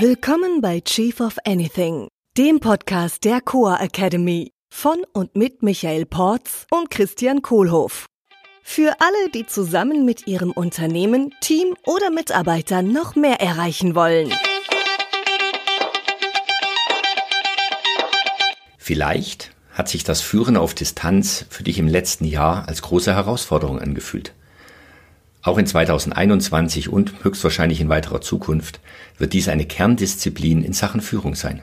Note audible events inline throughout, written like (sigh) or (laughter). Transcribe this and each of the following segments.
Willkommen bei Chief of Anything, dem Podcast der Coa Academy von und mit Michael Porz und Christian Kohlhoff. Für alle, die zusammen mit ihrem Unternehmen, Team oder Mitarbeitern noch mehr erreichen wollen. Vielleicht hat sich das Führen auf Distanz für dich im letzten Jahr als große Herausforderung angefühlt. Auch in 2021 und höchstwahrscheinlich in weiterer Zukunft wird dies eine Kerndisziplin in Sachen Führung sein.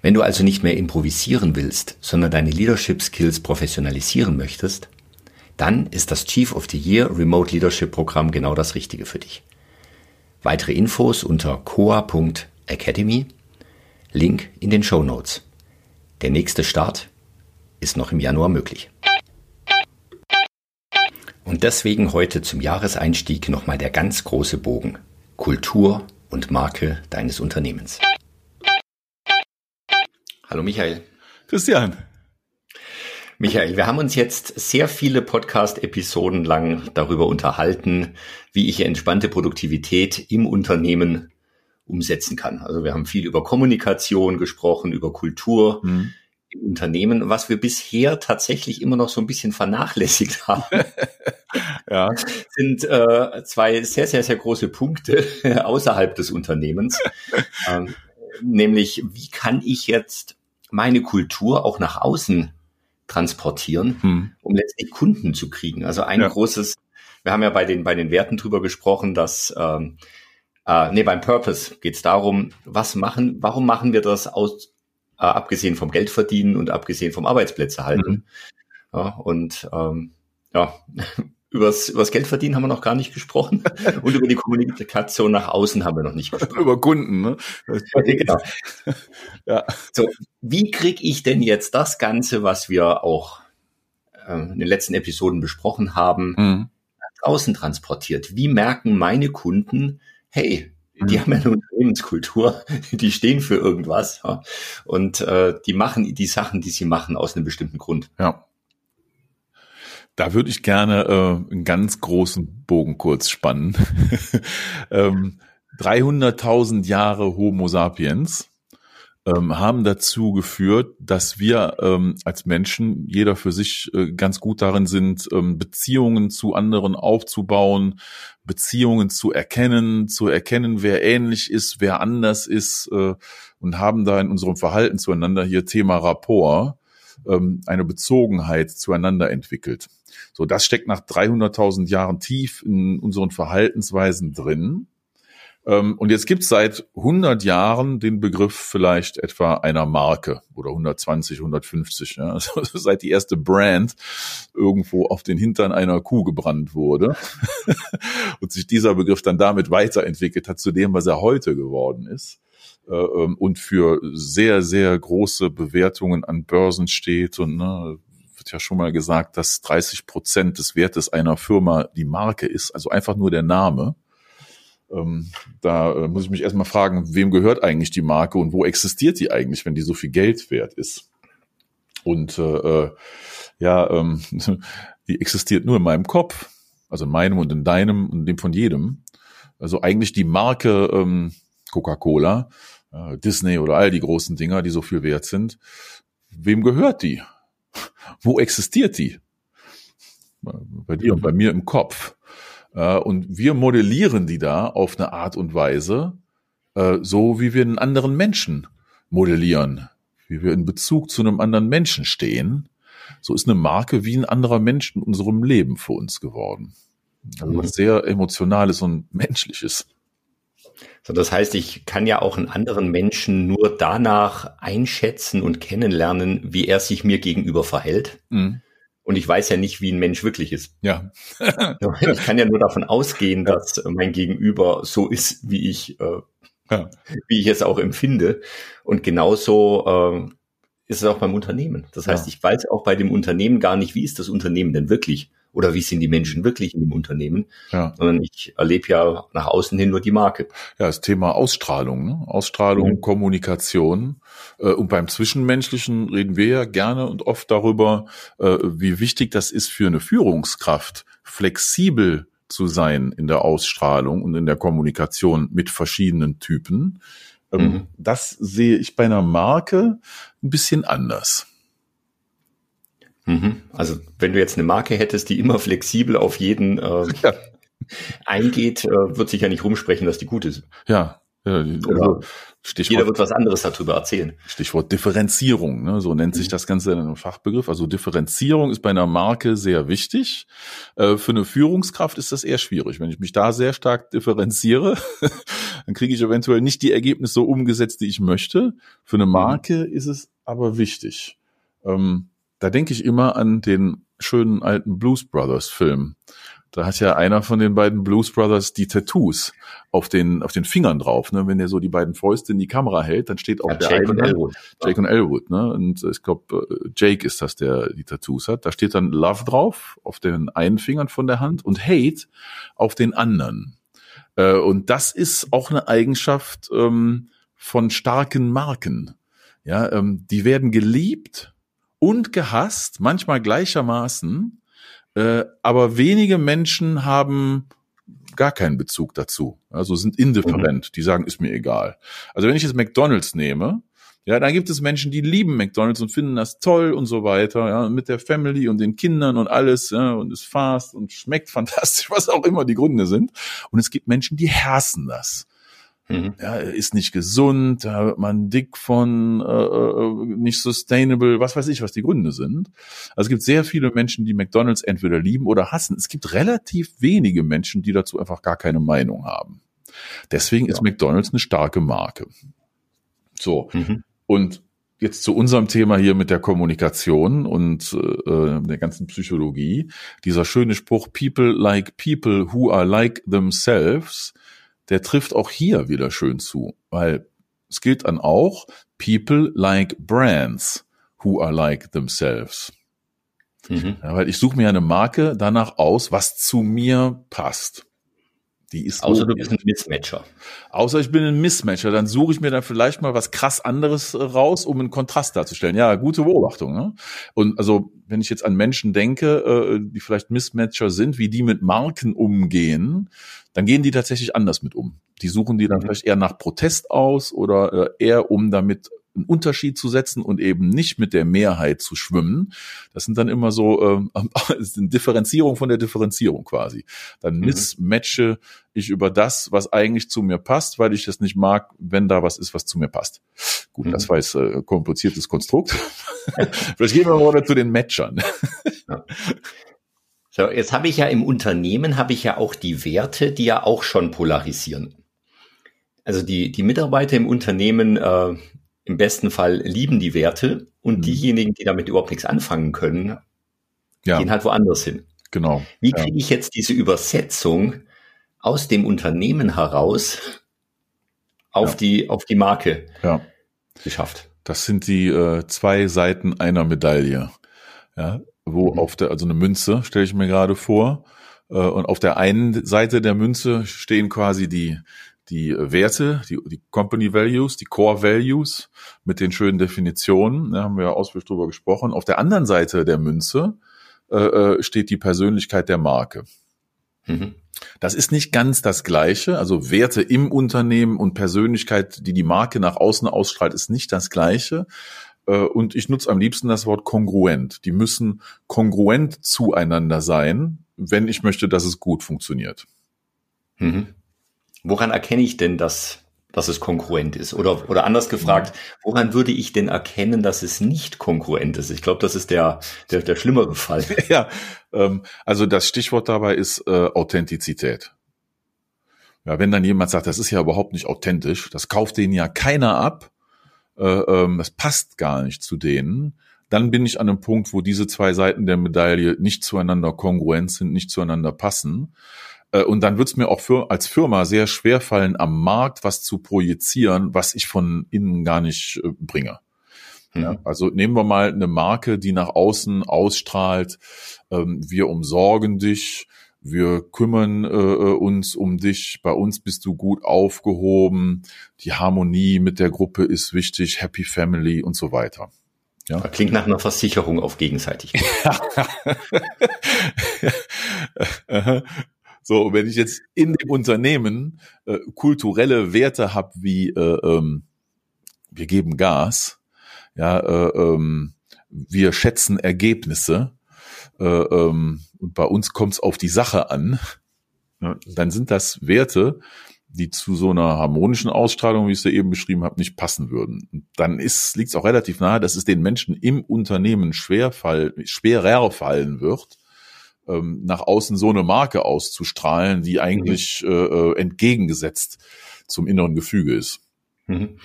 Wenn du also nicht mehr improvisieren willst, sondern deine Leadership Skills professionalisieren möchtest, dann ist das Chief of the Year Remote Leadership Programm genau das Richtige für dich. Weitere Infos unter coa.academy, Link in den Show Notes. Der nächste Start ist noch im Januar möglich. Und deswegen heute zum Jahreseinstieg nochmal der ganz große Bogen. Kultur und Marke deines Unternehmens. Hallo Michael. Christian. Michael, wir haben uns jetzt sehr viele Podcast-Episoden lang darüber unterhalten, wie ich entspannte Produktivität im Unternehmen umsetzen kann. Also wir haben viel über Kommunikation gesprochen, über Kultur, mhm im Unternehmen, was wir bisher tatsächlich immer noch so ein bisschen vernachlässigt (laughs) haben. ja. Sind äh, zwei sehr, sehr, sehr große Punkte (laughs) außerhalb des Unternehmens. (laughs) ähm, nämlich, wie kann ich jetzt meine Kultur auch nach außen transportieren, hm. um letztlich Kunden zu kriegen? Also ein ja. großes, wir haben ja bei den, bei den Werten drüber gesprochen, dass ähm, äh, nee, beim Purpose geht es darum, was machen, warum machen wir das aus äh, abgesehen vom Geldverdienen und abgesehen vom Arbeitsplätze halten. Mhm. Ja, und ähm, ja, (laughs) übers, übers Geldverdienen haben wir noch gar nicht gesprochen (laughs) und über die Kommunikation nach außen haben wir noch nicht gesprochen. über Kunden, ne? genau. (laughs) ja. So, wie kriege ich denn jetzt das Ganze, was wir auch äh, in den letzten Episoden besprochen haben, mhm. nach außen transportiert? Wie merken meine Kunden, hey, die haben ja eine Unternehmenskultur, die stehen für irgendwas ja, und äh, die machen die Sachen, die sie machen, aus einem bestimmten Grund. Ja. Da würde ich gerne äh, einen ganz großen Bogen kurz spannen. (laughs) ähm, 300.000 Jahre Homo sapiens ähm, haben dazu geführt, dass wir ähm, als Menschen, jeder für sich, äh, ganz gut darin sind, ähm, Beziehungen zu anderen aufzubauen, Beziehungen zu erkennen, zu erkennen, wer ähnlich ist, wer anders ist äh, und haben da in unserem Verhalten zueinander hier Thema Rapport ähm, eine Bezogenheit zueinander entwickelt. So, das steckt nach 300.000 Jahren tief in unseren Verhaltensweisen drin. Ähm, und jetzt gibt es seit 100 Jahren den Begriff vielleicht etwa einer Marke oder 120, 150, ja, also seit die erste Brand irgendwo auf den Hintern einer Kuh gebrannt wurde. (laughs) Und sich dieser Begriff dann damit weiterentwickelt hat zu dem, was er heute geworden ist. Äh, ähm, und für sehr, sehr große Bewertungen an Börsen steht und ne, wird ja schon mal gesagt, dass 30 Prozent des Wertes einer Firma die Marke ist, also einfach nur der Name. Ähm, da äh, muss ich mich erstmal fragen, wem gehört eigentlich die Marke und wo existiert die eigentlich, wenn die so viel Geld wert ist? Und äh, äh ja, ähm, (laughs) die existiert nur in meinem Kopf, also in meinem und in deinem und dem von jedem. Also eigentlich die Marke ähm, Coca-Cola, äh, Disney oder all die großen Dinger, die so viel wert sind. Wem gehört die? (laughs) Wo existiert die? Bei dir und bei mir im Kopf. Äh, und wir modellieren die da auf eine Art und Weise, äh, so wie wir einen anderen Menschen modellieren, wie wir in Bezug zu einem anderen Menschen stehen. So ist eine Marke wie ein anderer Mensch in unserem Leben für uns geworden. Also was mhm. sehr Emotionales und Menschliches. So, das heißt, ich kann ja auch einen anderen Menschen nur danach einschätzen und kennenlernen, wie er sich mir gegenüber verhält. Mhm. Und ich weiß ja nicht, wie ein Mensch wirklich ist. Ja. (laughs) ich kann ja nur davon ausgehen, dass mein Gegenüber so ist, wie ich, äh, ja. wie ich es auch empfinde. Und genauso äh, ist es auch beim Unternehmen. Das heißt, ja. ich weiß auch bei dem Unternehmen gar nicht, wie ist das Unternehmen denn wirklich? Oder wie sind die Menschen wirklich in dem Unternehmen, ja. sondern ich erlebe ja nach außen hin nur die Marke. Ja, das Thema Ausstrahlung, ne? Ausstrahlung, mhm. Kommunikation. Äh, und beim Zwischenmenschlichen reden wir ja gerne und oft darüber, äh, wie wichtig das ist für eine Führungskraft, flexibel zu sein in der Ausstrahlung und in der Kommunikation mit verschiedenen Typen. Ähm, mhm. Das sehe ich bei einer Marke ein bisschen anders. Mhm. Also wenn du jetzt eine Marke hättest, die immer flexibel auf jeden äh, ja. eingeht, äh, wird sich ja nicht rumsprechen, dass die gut ist. Ja, also, Stichwort, jeder wird was anderes darüber erzählen. Stichwort Differenzierung, ne? so nennt sich mhm. das Ganze in einem Fachbegriff. Also Differenzierung ist bei einer Marke sehr wichtig. Äh, für eine Führungskraft ist das eher schwierig. Wenn ich mich da sehr stark differenziere, (laughs) dann kriege ich eventuell nicht die Ergebnisse so umgesetzt, die ich möchte. Für eine mhm. Marke ist es aber wichtig. Ähm, da denke ich immer an den schönen alten Blues Brothers Film. Da hat ja einer von den beiden Blues Brothers die Tattoos auf den, auf den Fingern drauf. Ne? Wenn er so die beiden Fäuste in die Kamera hält, dann steht auch ja, der Jake und Elwood. Jake und Elwood. Ne? Und ich glaube, äh, Jake ist das, der die Tattoos hat. Da steht dann Love drauf auf den einen Fingern von der Hand und Hate auf den anderen. Äh, und das ist auch eine Eigenschaft ähm, von starken Marken. Ja, ähm, die werden geliebt und gehasst, manchmal gleichermaßen äh, aber wenige Menschen haben gar keinen Bezug dazu. Also sind indifferent. Mhm. Die sagen, ist mir egal. Also wenn ich jetzt McDonalds nehme, ja, dann gibt es Menschen, die lieben McDonalds und finden das toll und so weiter, ja, mit der Family und den Kindern und alles, ja, und ist fast und schmeckt (laughs) fantastisch, was auch immer die Gründe sind. Und es gibt Menschen, die hassen das. Mhm. Ja, ist nicht gesund, da wird man dick von, äh, äh, nicht sustainable, was weiß ich, was die Gründe sind. Also es gibt sehr viele Menschen, die McDonalds entweder lieben oder hassen. Es gibt relativ wenige Menschen, die dazu einfach gar keine Meinung haben. Deswegen ja. ist McDonalds eine starke Marke. So. Mhm. Und jetzt zu unserem Thema hier mit der Kommunikation und äh, der ganzen Psychologie. Dieser schöne Spruch, people like people who are like themselves der trifft auch hier wieder schön zu, weil es gilt dann auch, people like brands who are like themselves. Mhm. Ja, weil ich suche mir eine Marke danach aus, was zu mir passt. Die ist Außer du bist ein Mismatcher. Außer ich bin ein Mismatcher, dann suche ich mir dann vielleicht mal was krass anderes äh, raus, um einen Kontrast darzustellen. Ja, gute Beobachtung. Ne? Und also, wenn ich jetzt an Menschen denke, äh, die vielleicht Mismatcher sind, wie die mit Marken umgehen, dann gehen die tatsächlich anders mit um. Die suchen die dann mhm. vielleicht eher nach Protest aus oder äh, eher um damit einen Unterschied zu setzen und eben nicht mit der Mehrheit zu schwimmen. Das sind dann immer so ähm, (laughs) eine Differenzierung von der Differenzierung quasi. Dann mhm. mismatche ich über das, was eigentlich zu mir passt, weil ich das nicht mag, wenn da was ist, was zu mir passt. Gut, mhm. das war jetzt äh, kompliziertes Konstrukt. (laughs) Vielleicht gehen wir mal zu den Matchern. (laughs) Ja. So, jetzt habe ich ja im Unternehmen habe ich ja auch die Werte, die ja auch schon polarisieren. Also die, die Mitarbeiter im Unternehmen äh, im besten Fall lieben die Werte und mhm. diejenigen, die damit überhaupt nichts anfangen können, ja. gehen halt woanders hin. Genau. Wie kriege ja. ich jetzt diese Übersetzung aus dem Unternehmen heraus auf ja. die auf die Marke ja. geschafft? Das sind die äh, zwei Seiten einer Medaille. Ja, wo mhm. auf der, also eine Münze, stelle ich mir gerade vor. Äh, und auf der einen Seite der Münze stehen quasi die, die Werte, die, die Company Values, die Core Values mit den schönen Definitionen, da haben wir ja ausführlich drüber gesprochen. Auf der anderen Seite der Münze äh, äh, steht die Persönlichkeit der Marke. Mhm. Das ist nicht ganz das Gleiche. Also Werte im Unternehmen und Persönlichkeit, die die Marke nach außen ausstrahlt, ist nicht das Gleiche. Äh, und ich nutze am liebsten das Wort kongruent. Die müssen kongruent zueinander sein, wenn ich möchte, dass es gut funktioniert. Mhm. Woran erkenne ich denn, dass, dass es kongruent ist? Oder, oder anders gefragt, woran würde ich denn erkennen, dass es nicht kongruent ist? Ich glaube, das ist der, der, der schlimmere Fall. (laughs) ja, ähm, also das Stichwort dabei ist äh, Authentizität. Ja, wenn dann jemand sagt, das ist ja überhaupt nicht authentisch, das kauft denen ja keiner ab, äh, ähm, das passt gar nicht zu denen, dann bin ich an einem Punkt, wo diese zwei Seiten der Medaille nicht zueinander kongruent sind, nicht zueinander passen. Äh, und dann wird es mir auch für, als Firma sehr schwer fallen, am Markt was zu projizieren, was ich von innen gar nicht äh, bringe. Ja, mhm. also nehmen wir mal eine Marke, die nach außen ausstrahlt, ähm, wir umsorgen dich, wir kümmern äh, äh, uns um dich, bei uns bist du gut aufgehoben, die Harmonie mit der Gruppe ist wichtig, Happy Family und so weiter. Ja. Klingt nach einer Versicherung auf Gegenseitigkeit. (laughs) (laughs) So, wenn ich jetzt in dem Unternehmen äh, kulturelle Werte habe wie äh, ähm, wir geben Gas, ja, äh, ähm, wir schätzen Ergebnisse äh, ähm, und bei uns kommt es auf die Sache an, ja, dann sind das Werte, die zu so einer harmonischen Ausstrahlung, wie ich es ja eben beschrieben habe, nicht passen würden. Und dann liegt es auch relativ nahe, dass es den Menschen im Unternehmen schwer schwerer fallen wird, ähm, nach außen so eine Marke auszustrahlen, die eigentlich mhm. äh, entgegengesetzt zum inneren Gefüge ist. Mhm.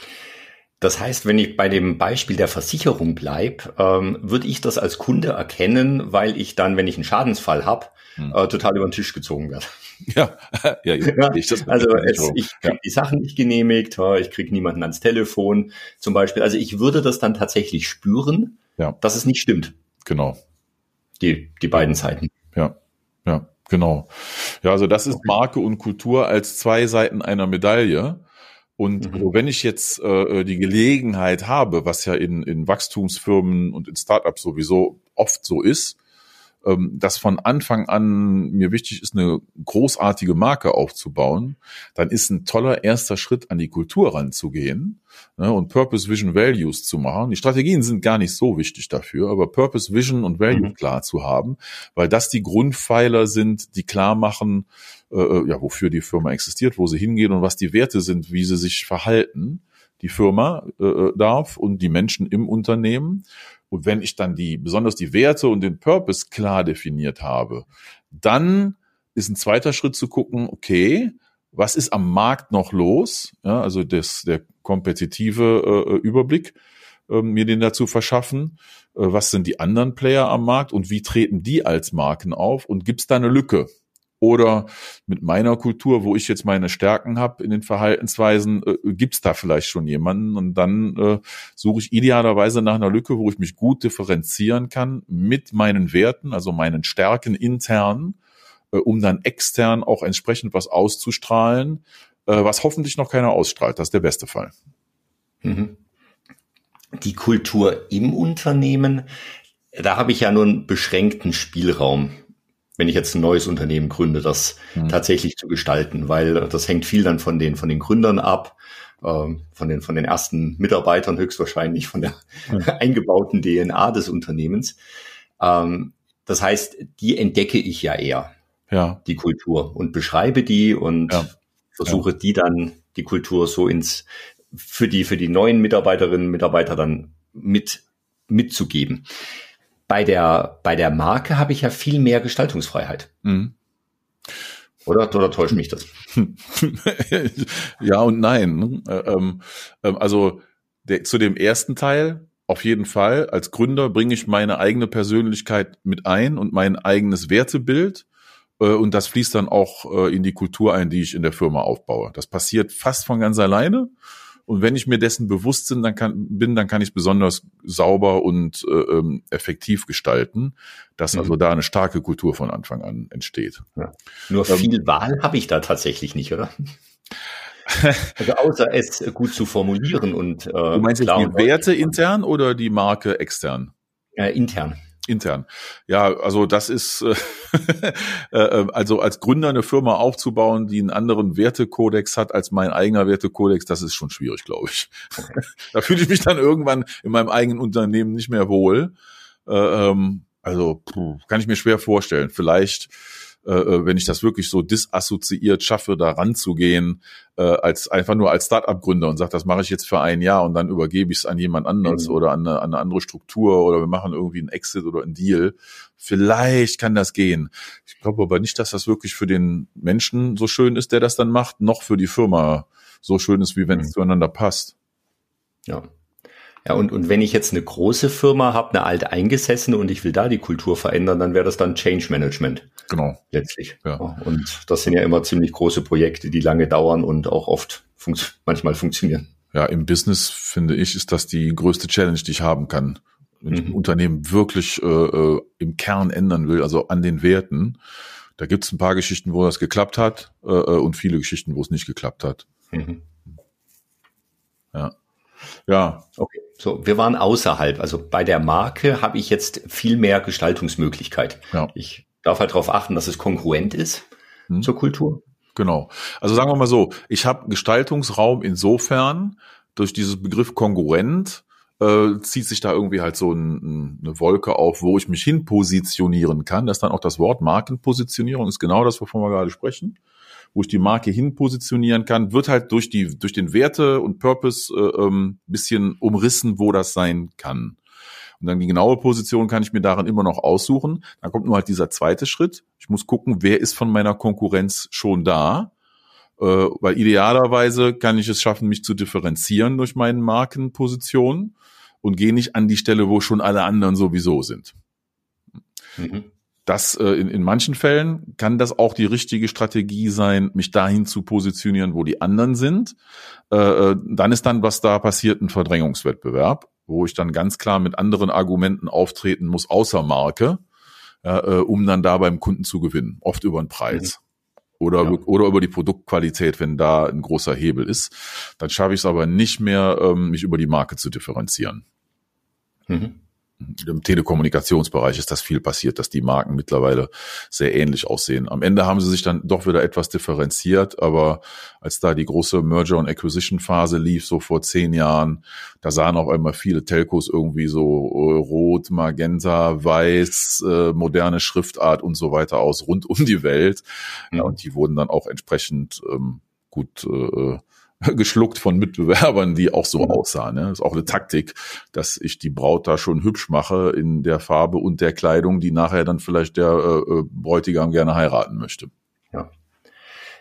Das heißt, wenn ich bei dem Beispiel der Versicherung bleib, ähm, würde ich das als Kunde erkennen, weil ich dann, wenn ich einen Schadensfall habe, hm. äh, total über den Tisch gezogen werde. (laughs) Ja, ja, ja ich das also es, ich krieg ja. die Sachen nicht genehmigt, ich krieg niemanden ans Telefon zum Beispiel. Also ich würde das dann tatsächlich spüren, ja. dass es nicht stimmt. Genau. Die, die beiden Seiten. Ja, ja, genau. Ja, also das ist Marke und Kultur als zwei Seiten einer Medaille. Und mhm. wenn ich jetzt äh, die Gelegenheit habe, was ja in, in Wachstumsfirmen und in Startups sowieso oft so ist, ähm, dass von Anfang an mir wichtig ist, eine großartige Marke aufzubauen, dann ist ein toller erster Schritt, an die Kultur ranzugehen ne, und Purpose, Vision, Values zu machen. Die Strategien sind gar nicht so wichtig dafür, aber Purpose, Vision und Value mhm. klar zu haben, weil das die Grundpfeiler sind, die klar machen, äh, äh, ja, wofür die Firma existiert, wo sie hingeht und was die Werte sind, wie sie sich verhalten die Firma äh, äh darf und die Menschen im Unternehmen. Und wenn ich dann die, besonders die Werte und den Purpose klar definiert habe, dann ist ein zweiter Schritt zu gucken, okay, was ist am Markt noch los? Ja, also das, der kompetitive äh, äh Überblick, äh, mir den dazu verschaffen. Äh, was sind die anderen Player am Markt und wie treten die als Marken auf? Und gibt es da eine Lücke? Oder mit meiner Kultur, wo ich jetzt meine Stärken habe in den Verhaltensweisen, äh, gibt's da vielleicht schon jemanden? Und dann äh, suche ich idealerweise nach einer Lücke, wo ich mich gut differenzieren kann mit meinen Werten, also meinen Stärken intern, äh, um dann extern auch entsprechend was auszustrahlen, äh, was hoffentlich noch keiner ausstrahlt. Das ist der beste Fall. Mhm. Die Kultur im Unternehmen, da habe ich ja nur einen beschränkten Spielraum wenn ich jetzt ein neues Unternehmen gründe, das mhm. tatsächlich zu gestalten, weil das hängt viel dann von den, von den Gründern ab, ähm, von den, von den ersten Mitarbeitern höchstwahrscheinlich, von der mhm. (laughs) eingebauten DNA des Unternehmens. Ähm, das heißt, die entdecke ich ja eher, ja. die Kultur und beschreibe die und ja. versuche ja. die dann, die Kultur so ins, für die, für die neuen Mitarbeiterinnen und Mitarbeiter dann mit, mitzugeben bei der, bei der Marke habe ich ja viel mehr Gestaltungsfreiheit. Mhm. Oder, oder täuscht mich das? (laughs) ja und nein. Ne? Äh, ähm, ähm, also der, zu dem ersten Teil auf jeden Fall. Als Gründer bringe ich meine eigene Persönlichkeit mit ein und mein eigenes Wertebild. Äh, und das fließt dann auch äh, in die Kultur ein, die ich in der Firma aufbaue. Das passiert fast von ganz alleine. Und wenn ich mir dessen bewusst bin, dann kann, bin, dann kann ich es besonders sauber und äh, ähm, effektiv gestalten, dass mhm. also da eine starke Kultur von Anfang an entsteht. Ja. Nur ähm, viel Wahl habe ich da tatsächlich nicht, oder? (laughs) also außer es gut zu formulieren und äh, Du meinst jetzt die Werte intern oder die Marke extern? Äh, intern intern. Ja, also das ist (laughs) äh, äh, also als Gründer eine Firma aufzubauen, die einen anderen Wertekodex hat als mein eigener Wertekodex, das ist schon schwierig, glaube ich. (laughs) da fühle ich mich dann irgendwann in meinem eigenen Unternehmen nicht mehr wohl. Äh, ähm, also puh, kann ich mir schwer vorstellen. Vielleicht äh, äh, wenn ich das wirklich so disassoziiert schaffe, da ranzugehen, äh, als einfach nur als Start-up-Gründer und sage, das mache ich jetzt für ein Jahr und dann übergebe ich es an jemand anderes mhm. oder an eine, an eine andere Struktur oder wir machen irgendwie einen Exit oder einen Deal. Vielleicht kann das gehen. Ich glaube aber nicht, dass das wirklich für den Menschen so schön ist, der das dann macht, noch für die Firma so schön ist, wie wenn es mhm. zueinander passt. Ja, ja, und, und wenn ich jetzt eine große Firma habe, eine alte eingesessene und ich will da die Kultur verändern, dann wäre das dann Change Management. Genau. Letztlich. Ja. Und das sind ja immer ziemlich große Projekte, die lange dauern und auch oft funkt manchmal funktionieren. Ja, im Business finde ich, ist das die größte Challenge, die ich haben kann. Wenn mhm. ich ein Unternehmen wirklich äh, äh, im Kern ändern will, also an den Werten, da gibt es ein paar Geschichten, wo das geklappt hat äh, äh, und viele Geschichten, wo es nicht geklappt hat. Mhm. Ja. Ja. Okay. So, wir waren außerhalb. Also bei der Marke habe ich jetzt viel mehr Gestaltungsmöglichkeit. Ja. Ich darf halt darauf achten, dass es kongruent ist. hm? zur Kultur? Genau. Also sagen wir mal so, ich habe Gestaltungsraum insofern durch dieses Begriff Konkurrent äh, zieht sich da irgendwie halt so ein, eine Wolke auf, wo ich mich hin positionieren kann. Das ist dann auch das Wort Markenpositionierung, ist genau das, wovon wir gerade sprechen. Wo ich die Marke hin positionieren kann, wird halt durch die, durch den Werte und Purpose äh, ähm, bisschen umrissen, wo das sein kann. Und dann die genaue Position kann ich mir darin immer noch aussuchen. Dann kommt nur halt dieser zweite Schritt. Ich muss gucken, wer ist von meiner Konkurrenz schon da. Äh, weil idealerweise kann ich es schaffen, mich zu differenzieren durch meine Markenposition und gehe nicht an die Stelle, wo schon alle anderen sowieso sind. Mhm. Das äh, in, in manchen Fällen kann das auch die richtige Strategie sein, mich dahin zu positionieren, wo die anderen sind. Äh dann ist dann, was da passiert, ein Verdrängungswettbewerb wo ich dann ganz klar mit anderen Argumenten auftreten muss, außer Marke, ja, äh, um dann da beim Kunden zu gewinnen, oft über den Preis. Mhm. Oder, ja. oder über die Produktqualität, wenn da ein großer Hebel ist. Dann schaffe ich es aber nicht mehr, ähm, mich über die Marke zu differenzieren. Mhm. Im Telekommunikationsbereich ist das viel passiert, dass die Marken mittlerweile sehr ähnlich aussehen. Am Ende haben sie sich dann doch wieder etwas differenziert, aber als da die große Merger- und Acquisition-Phase lief, so vor zehn Jahren, da sahen auch einmal viele Telcos irgendwie so äh, rot, magenta, weiß, äh, moderne Schriftart und so weiter aus, rund um die Welt. Mhm. Ja, und die wurden dann auch entsprechend ähm, gut äh, (laughs) geschluckt von Mitbewerbern, die auch so mhm. aussahen. Ne? Das ist auch eine Taktik, dass ich die Braut da schon hübsch mache in der Farbe und der Kleidung, die nachher dann vielleicht der äh, äh Bräutigam gerne heiraten möchte. Ja.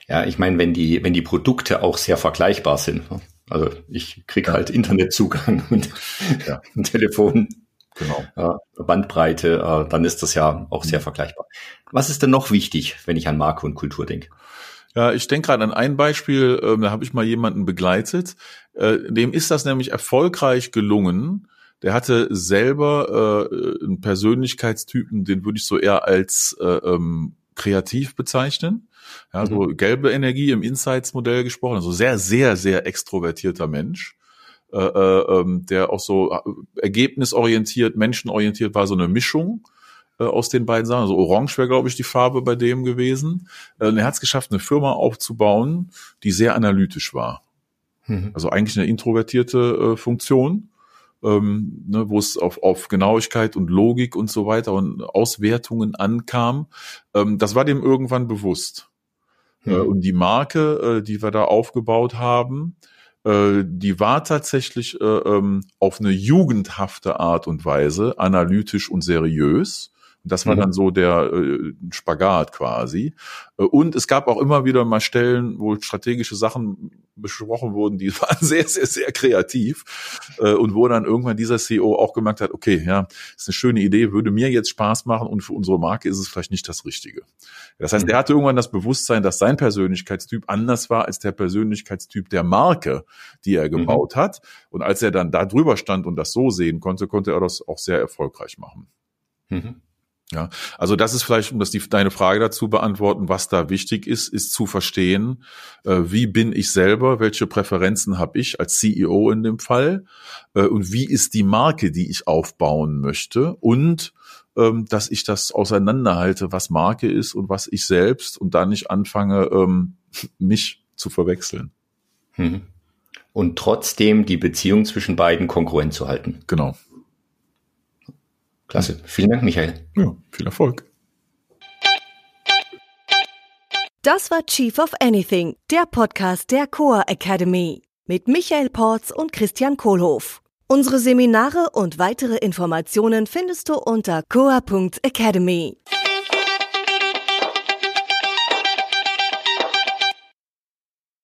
Ja, ich meine, wenn die, wenn die Produkte auch sehr vergleichbar sind. Ne? Also ich krieg halt Internetzugang und (laughs) ja. (laughs) ein Telefon, genau. Bandbreite, äh, dann ist das ja auch sehr mhm. vergleichbar. Was ist denn noch wichtig, wenn ich an Marke und Kultur denke? Ja, ich denke gerade an ein Beispiel, äh, da habe ich mal jemanden begleitet, äh, dem ist das nämlich erfolgreich gelungen. Der hatte selber äh, einen Persönlichkeitstypen, den würde ich so eher als äh, ähm, kreativ bezeichnen. Ja, so mhm. gelbe Energie im Insights-Modell gesprochen, also sehr, sehr, sehr extrovertierter Mensch. Äh, äh, ähm, der auch so äh, ergebnisorientiert, menschenorientiert war, so eine Mischung äh, aus den beiden Sachen. Also Orange wäre, glaube ich, die Farbe bei dem gewesen. Äh, er hat es geschafft, eine Firma aufzubauen, die sehr analytisch war. Mhm. Also eigentlich eine introvertierte äh, Funktion, ähm, ne, wo es auf, auf Genauigkeit und Logik und so weiter und Auswertungen ankam. Ähm, das war dem irgendwann bewusst. Mhm. Äh, und die Marke, äh, die wir da aufgebaut haben, äh, die war tatsächlich äh, ähm, auf eine jugendhafte Art und Weise analytisch und seriös. Das war mhm. dann so der äh, Spagat quasi. Äh, und es gab auch immer wieder mal Stellen, wo strategische Sachen besprochen wurden, die (laughs) waren sehr, sehr, sehr kreativ. Äh, und wo dann irgendwann dieser CEO auch gemerkt hat, okay, ja, ist eine schöne Idee, würde mir jetzt Spaß machen und für unsere Marke ist es vielleicht nicht das Richtige. Das heißt, mhm. er hatte irgendwann das Bewusstsein, dass sein Persönlichkeitstyp anders war als der Persönlichkeitstyp der Marke, die er mhm. gebaut mhm. hat. Und als er dann da drüber stand und das so sehen konnte, konnte er das auch sehr erfolgreich machen. Mhm. Ja, also das ist vielleicht, um das die, deine Frage dazu beantworten, was da wichtig ist, ist zu verstehen, äh, wie bin ich selber, welche Präferenzen habe ich als CEO in dem Fall äh, und wie ist die Marke, die ich aufbauen möchte und ähm, dass ich das auseinanderhalte, was Marke ist und was ich selbst und da nicht anfange, ähm, mich zu verwechseln. Mhm. Und trotzdem die Beziehung zwischen beiden konkurrent zu halten. Genau. Klasse. Vielen Dank, Michael. Ja, viel Erfolg. Das war Chief of Anything, der Podcast der Coa Academy mit Michael Porz und Christian Kohlhoff. Unsere Seminare und weitere Informationen findest du unter coa.academy.